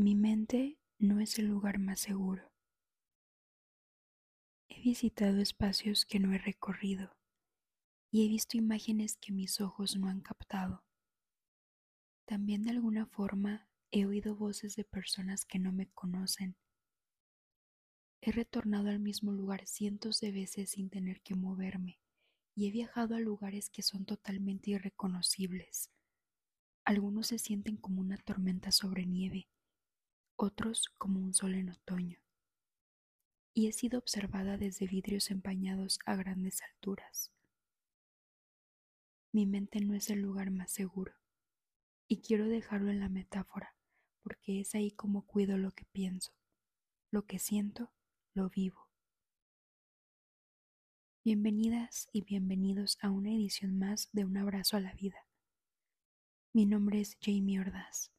Mi mente no es el lugar más seguro. He visitado espacios que no he recorrido y he visto imágenes que mis ojos no han captado. También de alguna forma he oído voces de personas que no me conocen. He retornado al mismo lugar cientos de veces sin tener que moverme y he viajado a lugares que son totalmente irreconocibles. Algunos se sienten como una tormenta sobre nieve otros como un sol en otoño, y he sido observada desde vidrios empañados a grandes alturas. Mi mente no es el lugar más seguro, y quiero dejarlo en la metáfora, porque es ahí como cuido lo que pienso, lo que siento, lo vivo. Bienvenidas y bienvenidos a una edición más de Un abrazo a la vida. Mi nombre es Jamie Ordaz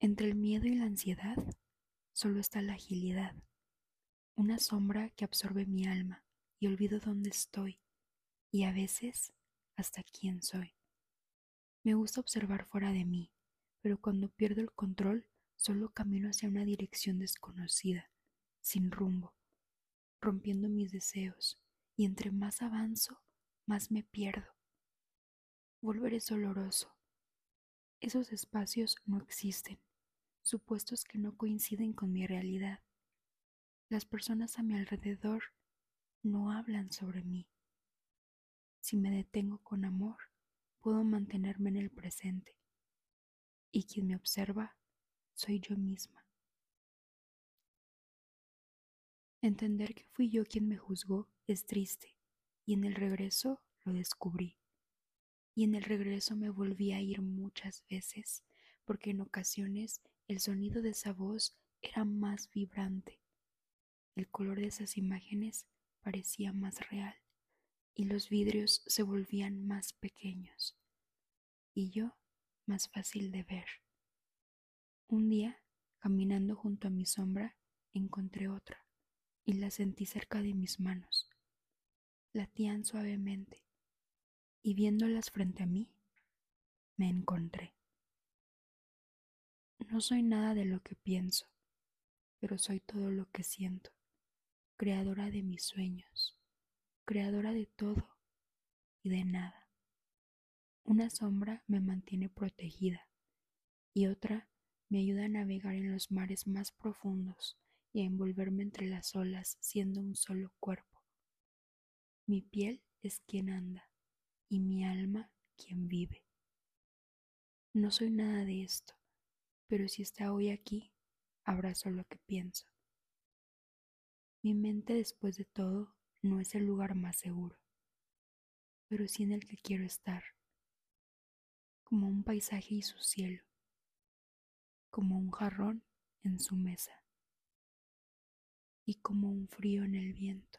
entre el miedo y la ansiedad solo está la agilidad, una sombra que absorbe mi alma y olvido dónde estoy y a veces hasta quién soy. Me gusta observar fuera de mí, pero cuando pierdo el control solo camino hacia una dirección desconocida, sin rumbo, rompiendo mis deseos, y entre más avanzo, más me pierdo. Volver es doloroso. Esos espacios no existen supuestos que no coinciden con mi realidad. Las personas a mi alrededor no hablan sobre mí. Si me detengo con amor, puedo mantenerme en el presente. Y quien me observa soy yo misma. Entender que fui yo quien me juzgó es triste, y en el regreso lo descubrí. Y en el regreso me volví a ir muchas veces, porque en ocasiones el sonido de esa voz era más vibrante. El color de esas imágenes parecía más real y los vidrios se volvían más pequeños y yo más fácil de ver. Un día, caminando junto a mi sombra, encontré otra y la sentí cerca de mis manos. Latían suavemente y viéndolas frente a mí, me encontré. No soy nada de lo que pienso, pero soy todo lo que siento, creadora de mis sueños, creadora de todo y de nada. Una sombra me mantiene protegida y otra me ayuda a navegar en los mares más profundos y a envolverme entre las olas siendo un solo cuerpo. Mi piel es quien anda y mi alma quien vive. No soy nada de esto, pero si está hoy aquí, abrazo lo que pienso. Mi mente después de todo no es el lugar más seguro, pero sí en el que quiero estar, como un paisaje y su cielo, como un jarrón en su mesa y como un frío en el viento.